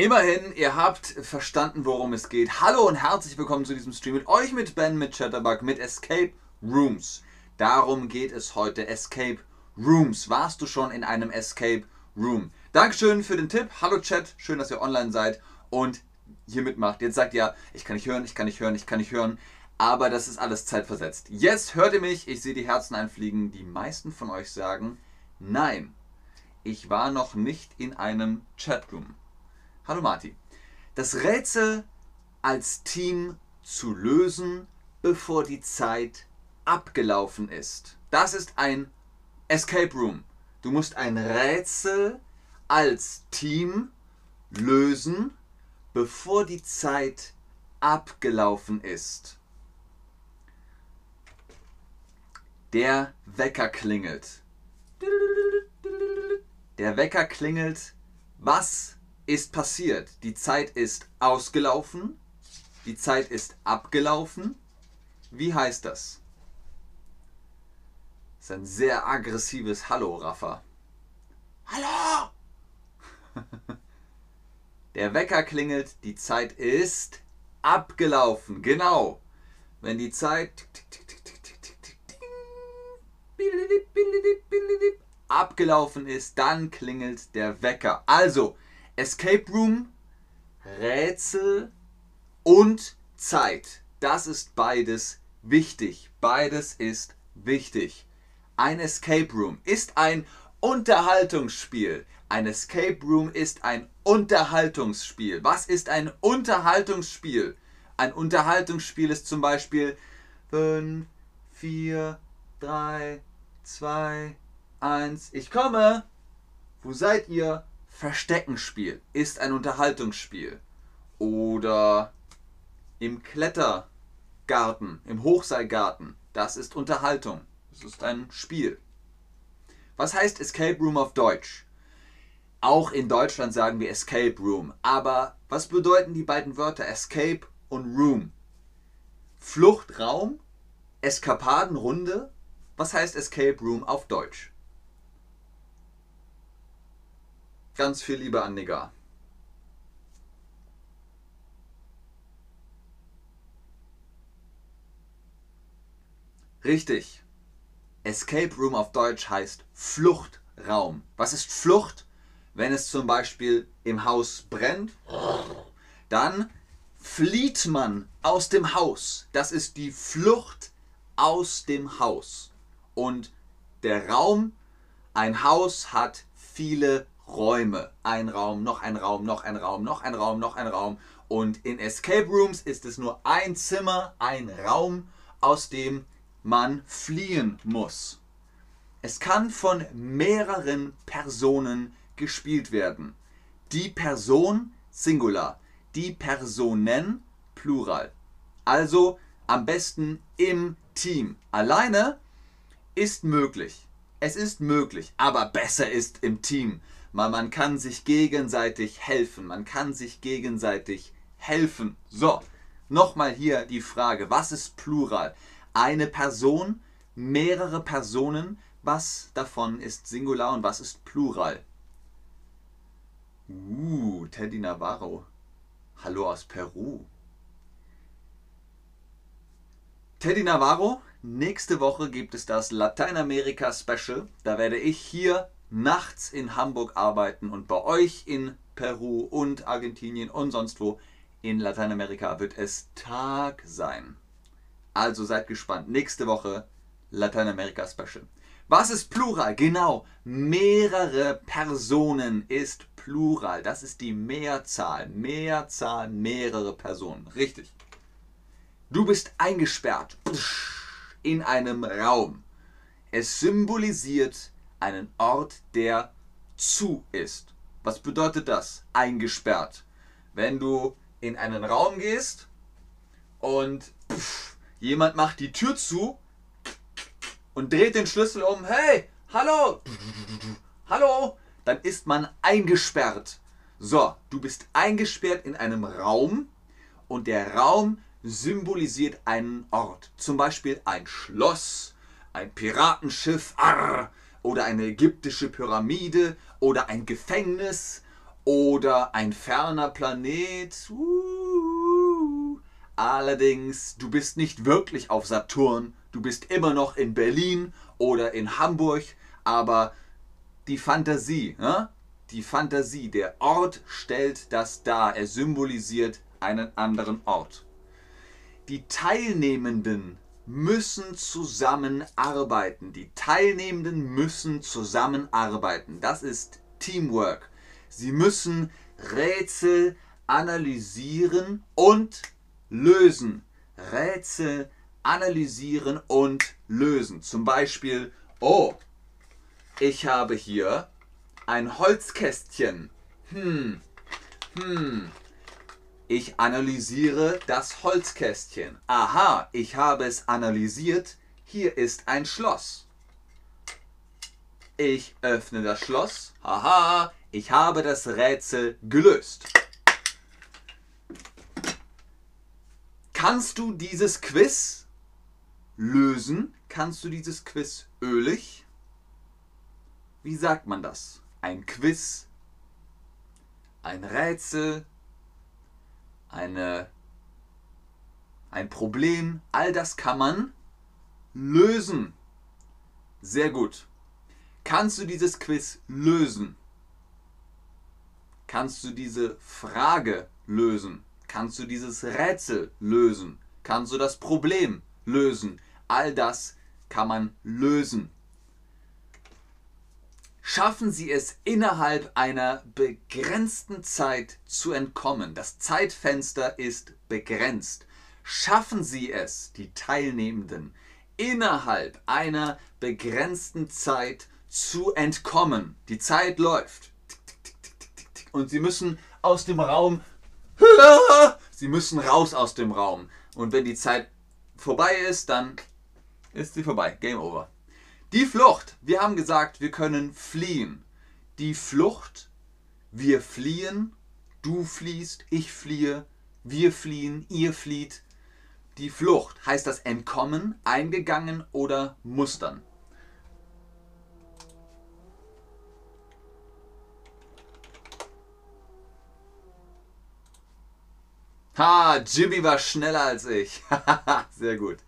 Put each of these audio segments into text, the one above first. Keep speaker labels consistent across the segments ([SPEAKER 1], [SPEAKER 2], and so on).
[SPEAKER 1] Immerhin, ihr habt verstanden, worum es geht. Hallo und herzlich willkommen zu diesem Stream mit euch, mit Ben, mit Chatterbug, mit Escape Rooms. Darum geht es heute. Escape Rooms. Warst du schon in einem Escape Room? Dankeschön für den Tipp. Hallo Chat, schön, dass ihr online seid und hier mitmacht. Jetzt sagt ihr, ich kann nicht hören, ich kann nicht hören, ich kann nicht hören. Aber das ist alles zeitversetzt. Jetzt hört ihr mich, ich sehe die Herzen einfliegen. Die meisten von euch sagen, nein, ich war noch nicht in einem Chatroom. Hallo Marti. Das Rätsel als Team zu lösen, bevor die Zeit abgelaufen ist. Das ist ein Escape Room. Du musst ein Rätsel als Team lösen, bevor die Zeit abgelaufen ist. Der Wecker klingelt. Der Wecker klingelt. Was ist passiert. Die Zeit ist ausgelaufen. Die Zeit ist abgelaufen. Wie heißt das? Das ist ein sehr aggressives Hallo, Rafa. Hallo! Der Wecker klingelt, die Zeit ist abgelaufen. Genau. Wenn die Zeit abgelaufen ist, dann klingelt der Wecker. Also, Escape Room, Rätsel und Zeit. Das ist beides wichtig. Beides ist wichtig. Ein Escape Room ist ein Unterhaltungsspiel. Ein Escape Room ist ein Unterhaltungsspiel. Was ist ein Unterhaltungsspiel? Ein Unterhaltungsspiel ist zum Beispiel 5, 4, 3, 2, 1. Ich komme. Wo seid ihr? Versteckenspiel ist ein Unterhaltungsspiel. Oder im Klettergarten, im Hochseilgarten, das ist Unterhaltung. Das ist ein Spiel. Was heißt Escape Room auf Deutsch? Auch in Deutschland sagen wir Escape Room. Aber was bedeuten die beiden Wörter Escape und Room? Fluchtraum? Eskapadenrunde? Was heißt Escape Room auf Deutsch? Ganz viel Liebe an Nigga. Richtig. Escape Room auf Deutsch heißt Fluchtraum. Was ist Flucht? Wenn es zum Beispiel im Haus brennt, dann flieht man aus dem Haus. Das ist die Flucht aus dem Haus. Und der Raum, ein Haus hat viele Räume. Ein Raum, noch ein Raum, noch ein Raum, noch ein Raum, noch ein Raum. Und in Escape Rooms ist es nur ein Zimmer, ein Raum, aus dem man fliehen muss. Es kann von mehreren Personen gespielt werden. Die Person Singular, die Personen Plural. Also am besten im Team. Alleine ist möglich. Es ist möglich, aber besser ist im Team. Man, man kann sich gegenseitig helfen. Man kann sich gegenseitig helfen. So, nochmal hier die Frage, was ist Plural? Eine Person, mehrere Personen, was davon ist Singular und was ist Plural? Uh, Teddy Navarro. Hallo aus Peru. Teddy Navarro, nächste Woche gibt es das Lateinamerika Special. Da werde ich hier nachts in Hamburg arbeiten und bei euch in Peru und Argentinien und sonst wo in Lateinamerika wird es Tag sein. Also seid gespannt. Nächste Woche Lateinamerika Special. Was ist Plural? Genau, mehrere Personen ist Plural. Das ist die Mehrzahl. Mehrzahl, mehrere Personen. Richtig. Du bist eingesperrt in einem Raum. Es symbolisiert einen Ort, der zu ist. Was bedeutet das? Eingesperrt. Wenn du in einen Raum gehst und pff, jemand macht die Tür zu und dreht den Schlüssel um, hey, hallo, hallo, dann ist man eingesperrt. So, du bist eingesperrt in einem Raum und der Raum symbolisiert einen Ort. Zum Beispiel ein Schloss, ein Piratenschiff, arr, oder eine ägyptische Pyramide oder ein Gefängnis oder ein ferner Planet. Uh, allerdings, du bist nicht wirklich auf Saturn, du bist immer noch in Berlin oder in Hamburg, aber die Fantasie, die Fantasie, der Ort stellt das dar, er symbolisiert einen anderen Ort. Die Teilnehmenden müssen zusammenarbeiten. Die Teilnehmenden müssen zusammenarbeiten. Das ist Teamwork. Sie müssen Rätsel analysieren und lösen. Rätsel analysieren und lösen. Zum Beispiel, oh, ich habe hier ein Holzkästchen. Hm, hm. Ich analysiere das Holzkästchen. Aha, ich habe es analysiert. Hier ist ein Schloss. Ich öffne das Schloss. Haha, ich habe das Rätsel gelöst. Kannst du dieses Quiz lösen? Kannst du dieses Quiz ölig? Wie sagt man das? Ein Quiz, ein Rätsel, eine, ein Problem, all das kann man lösen. Sehr gut. Kannst du dieses Quiz lösen? Kannst du diese Frage lösen? Kannst du dieses Rätsel lösen? Kannst du das Problem lösen? All das kann man lösen. Schaffen Sie es innerhalb einer begrenzten Zeit zu entkommen. Das Zeitfenster ist begrenzt. Schaffen Sie es, die Teilnehmenden, innerhalb einer begrenzten Zeit zu entkommen. Die Zeit läuft. Und Sie müssen aus dem Raum. Sie müssen raus aus dem Raum. Und wenn die Zeit vorbei ist, dann ist sie vorbei. Game over. Die Flucht. Wir haben gesagt, wir können fliehen. Die Flucht. Wir fliehen. Du fliehst, ich fliehe, wir fliehen, ihr flieht. Die Flucht heißt das Entkommen, eingegangen oder mustern. Ha, Jimmy war schneller als ich. Sehr gut.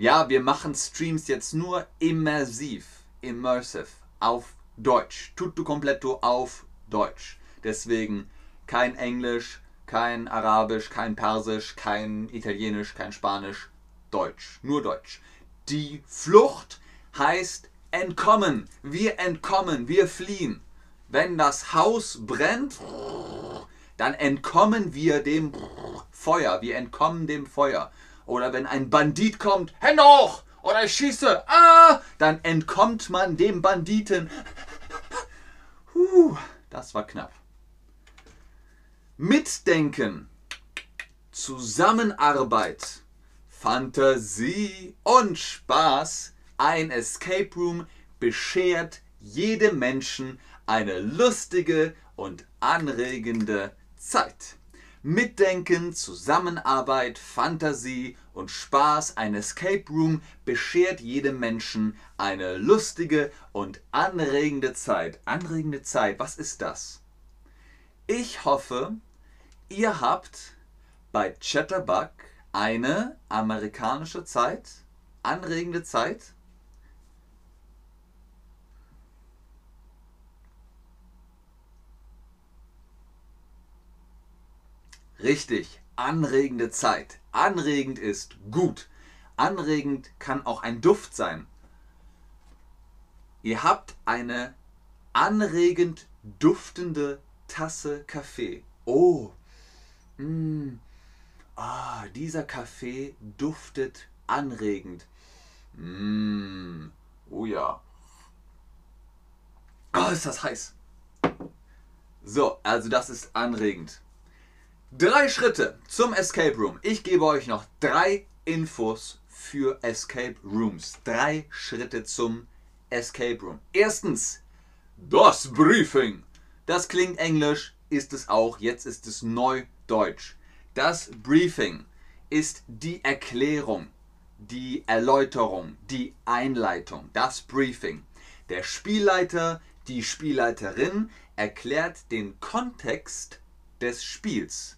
[SPEAKER 1] Ja, wir machen Streams jetzt nur immersiv, immersive, auf Deutsch. Tutto completo auf Deutsch. Deswegen kein Englisch, kein Arabisch, kein Persisch, kein Italienisch, kein Spanisch, Deutsch. Nur Deutsch. Die Flucht heißt entkommen. Wir entkommen, wir fliehen. Wenn das Haus brennt, dann entkommen wir dem Feuer. Wir entkommen dem Feuer. Oder wenn ein Bandit kommt, Hände hoch! Oder ich schieße, ah! Dann entkommt man dem Banditen. Puh, das war knapp. Mitdenken, Zusammenarbeit, Fantasie und Spaß. Ein Escape Room beschert jedem Menschen eine lustige und anregende Zeit. Mitdenken, Zusammenarbeit, Fantasie und Spaß, ein Escape Room beschert jedem Menschen eine lustige und anregende Zeit. Anregende Zeit, was ist das? Ich hoffe, ihr habt bei Chatterbug eine amerikanische Zeit, anregende Zeit. Richtig, anregende Zeit. Anregend ist gut. Anregend kann auch ein Duft sein. Ihr habt eine anregend duftende Tasse Kaffee. Oh, mm, ah, dieser Kaffee duftet anregend. Mm, oh ja. Oh, ist das heiß. So, also das ist anregend. Drei Schritte zum Escape Room. Ich gebe euch noch drei Infos für Escape Rooms. Drei Schritte zum Escape Room. Erstens, das Briefing. Das klingt englisch, ist es auch. Jetzt ist es Neudeutsch. Das Briefing ist die Erklärung, die Erläuterung, die Einleitung. Das Briefing. Der Spielleiter, Die Spielleiterin erklärt den Kontext des Spiels.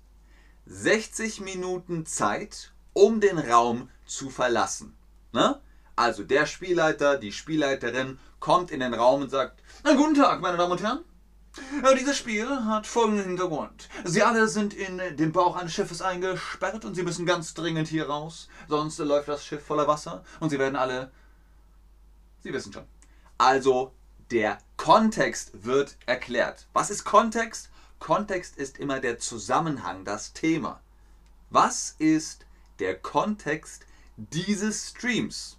[SPEAKER 1] 60 Minuten Zeit, um den Raum zu verlassen. Ne? Also der Spielleiter, die Spielleiterin kommt in den Raum und sagt, Na, guten Tag, meine Damen und Herren. Ja, dieses Spiel hat folgenden Hintergrund. Sie alle sind in den Bauch eines Schiffes eingesperrt und sie müssen ganz dringend hier raus, sonst läuft das Schiff voller Wasser und sie werden alle... Sie wissen schon. Also der Kontext wird erklärt. Was ist Kontext? Kontext ist immer der Zusammenhang, das Thema. Was ist der Kontext dieses Streams?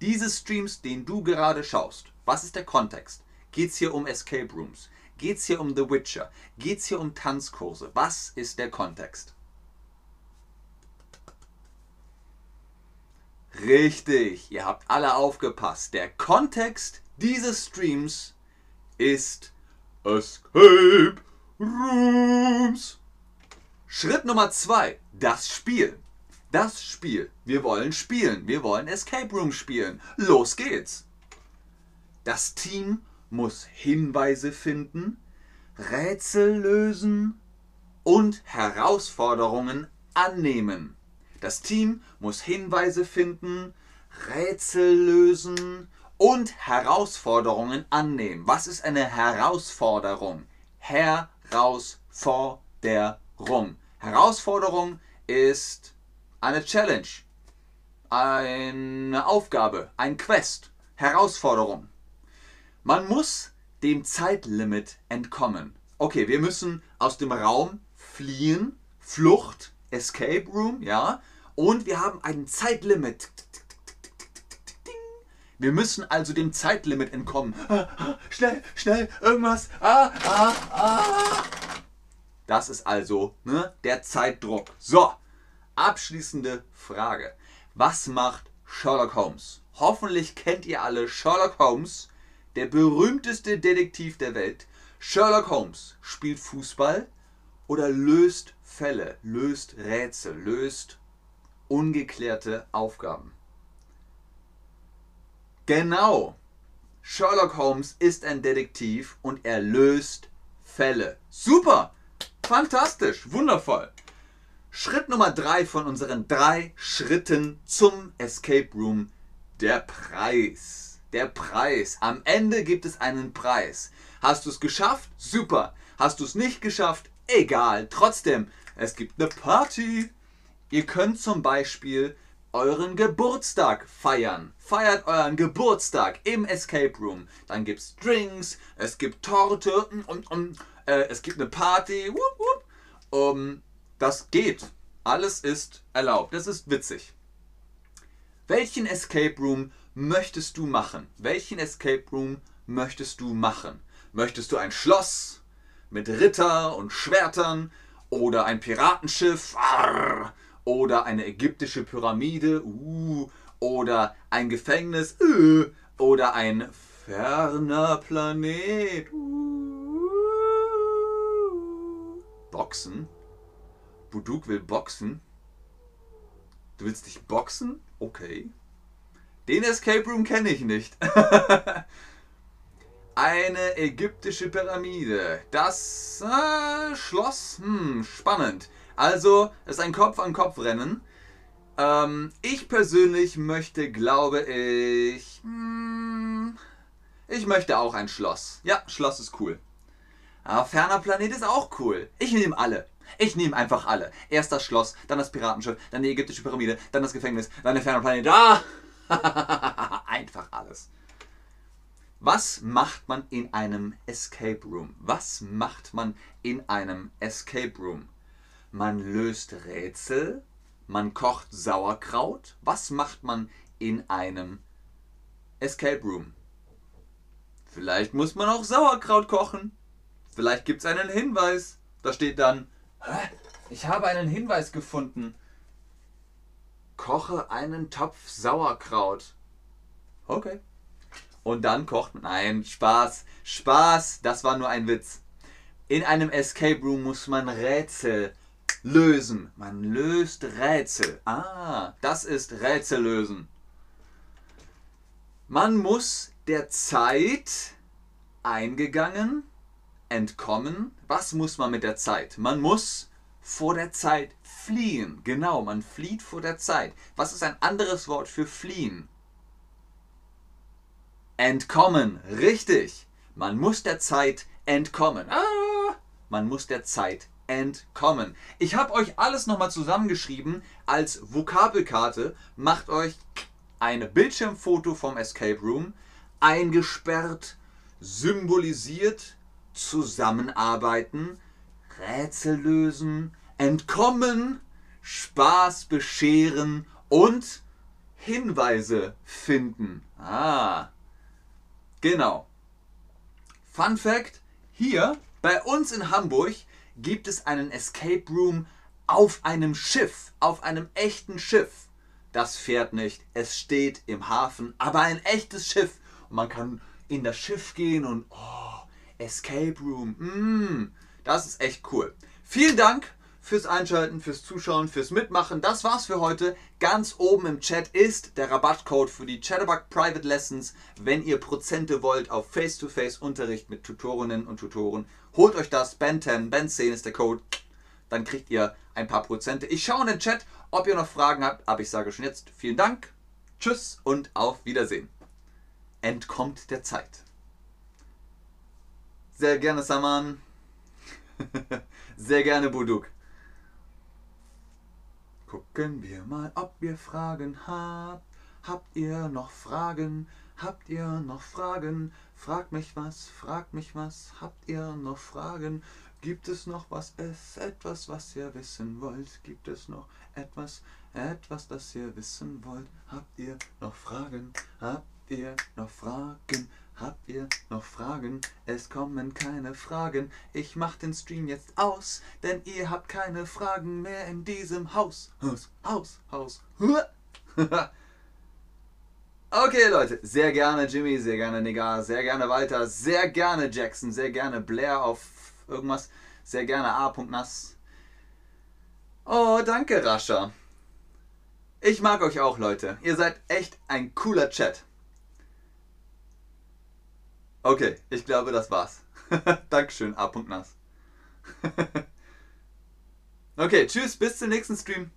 [SPEAKER 1] Dieses Streams, den du gerade schaust. Was ist der Kontext? Geht es hier um Escape Rooms? Geht es hier um The Witcher? Geht es hier um Tanzkurse? Was ist der Kontext? Richtig, ihr habt alle aufgepasst. Der Kontext dieses Streams ist Escape Rooms. Schritt Nummer zwei, das Spiel. Das Spiel. Wir wollen spielen. Wir wollen Escape Room spielen. Los geht's. Das Team muss Hinweise finden, Rätsel lösen und Herausforderungen annehmen. Das Team muss Hinweise finden, Rätsel lösen und Herausforderungen annehmen. Was ist eine Herausforderung? Herausforderung. Herausforderung ist eine Challenge, eine Aufgabe, ein Quest, Herausforderung. Man muss dem Zeitlimit entkommen. Okay, wir müssen aus dem Raum fliehen, Flucht, Escape Room, ja, und wir haben ein Zeitlimit. Wir müssen also dem Zeitlimit entkommen. Ah, ah, schnell, schnell, irgendwas. Ah, ah, ah. Das ist also ne, der Zeitdruck. So, abschließende Frage. Was macht Sherlock Holmes? Hoffentlich kennt ihr alle Sherlock Holmes, der berühmteste Detektiv der Welt. Sherlock Holmes spielt Fußball oder löst Fälle, löst Rätsel, löst ungeklärte Aufgaben. Genau. Sherlock Holmes ist ein Detektiv und er löst Fälle. Super! Fantastisch! Wundervoll! Schritt Nummer drei von unseren drei Schritten zum Escape Room. Der Preis. Der Preis. Am Ende gibt es einen Preis. Hast du es geschafft? Super. Hast du es nicht geschafft? Egal. Trotzdem, es gibt eine Party. Ihr könnt zum Beispiel euren Geburtstag feiern. Feiert euren Geburtstag im Escape Room. Dann gibt es Drinks, es gibt Torte und, und, äh, es gibt eine Party. Wupp, wupp. Um, das geht. Alles ist erlaubt. Das ist witzig. Welchen Escape Room möchtest du machen? Welchen Escape Room möchtest du machen? Möchtest du ein Schloss mit Ritter und Schwertern oder ein Piratenschiff? Arr, oder eine ägyptische Pyramide uh, oder ein Gefängnis uh, oder ein ferner Planet. Uh. Boxen? Buduk will boxen? Du willst dich boxen? Okay. Den Escape Room kenne ich nicht. Eine ägyptische Pyramide. Das äh, Schloss? Hm, spannend. Also, es ist ein Kopf-an-Kopf-Rennen. Ähm, ich persönlich möchte, glaube ich. Hm, ich möchte auch ein Schloss. Ja, Schloss ist cool. Aber ferner Planet ist auch cool. Ich nehme alle. Ich nehme einfach alle. Erst das Schloss, dann das Piratenschiff, dann die ägyptische Pyramide, dann das Gefängnis, dann der ferner Planet. Ah! einfach alles. Was macht man in einem Escape Room? Was macht man in einem Escape Room? Man löst Rätsel, man kocht Sauerkraut. Was macht man in einem Escape Room? Vielleicht muss man auch Sauerkraut kochen. Vielleicht gibt es einen Hinweis. Da steht dann, ich habe einen Hinweis gefunden. Koche einen Topf Sauerkraut. Okay. Und dann kocht man. Nein, Spaß. Spaß. Das war nur ein Witz. In einem Escape Room muss man Rätsel lösen. Man löst Rätsel. Ah, das ist Rätsel lösen. Man muss der Zeit eingegangen, entkommen. Was muss man mit der Zeit? Man muss vor der Zeit fliehen. Genau, man flieht vor der Zeit. Was ist ein anderes Wort für fliehen? Entkommen, richtig. Man muss der Zeit entkommen. Ah, man muss der Zeit entkommen. Ich habe euch alles nochmal zusammengeschrieben als Vokabelkarte. Macht euch ein Bildschirmfoto vom Escape Room, eingesperrt, symbolisiert zusammenarbeiten, Rätsel lösen, entkommen, Spaß bescheren und Hinweise finden. Ah, genau. Fun Fact: Hier bei uns in Hamburg gibt es einen Escape Room auf einem Schiff, auf einem echten Schiff. Das fährt nicht, es steht im Hafen, aber ein echtes Schiff. Und man kann in das Schiff gehen und oh, Escape Room, mm, das ist echt cool. Vielen Dank fürs Einschalten, fürs Zuschauen, fürs Mitmachen. Das war's für heute. Ganz oben im Chat ist der Rabattcode für die Chatterbug Private Lessons. Wenn ihr Prozente wollt auf Face-to-Face-Unterricht mit Tutorinnen und Tutoren, holt euch das. Ben 10, Ben 10 ist der Code. Dann kriegt ihr ein paar Prozente. Ich schaue in den Chat, ob ihr noch Fragen habt. Aber ich sage schon jetzt vielen Dank. Tschüss und auf Wiedersehen. Entkommt der Zeit. Sehr gerne, Saman. Sehr gerne, Buduk. Gucken wir mal, ob ihr Fragen habt. Habt ihr noch Fragen? Habt ihr noch Fragen? Fragt mich was, fragt mich was. Habt ihr noch Fragen? Gibt es noch was, es etwas, was ihr wissen wollt? Gibt es noch etwas, etwas, das ihr wissen wollt? Habt ihr noch Fragen? Habt ihr noch Fragen? Habt ihr noch Fragen? Es kommen keine Fragen. Ich mach den Stream jetzt aus, denn ihr habt keine Fragen mehr in diesem Haus. Haus, Haus, Haus. Okay, Leute, sehr gerne Jimmy, sehr gerne Negar, sehr gerne Walter, sehr gerne Jackson, sehr gerne Blair auf irgendwas, sehr gerne A.Nass. Oh, danke, Rascha. Ich mag euch auch, Leute. Ihr seid echt ein cooler Chat. Okay, ich glaube, das war's. Dankeschön, A.Nass. okay, tschüss, bis zum nächsten Stream.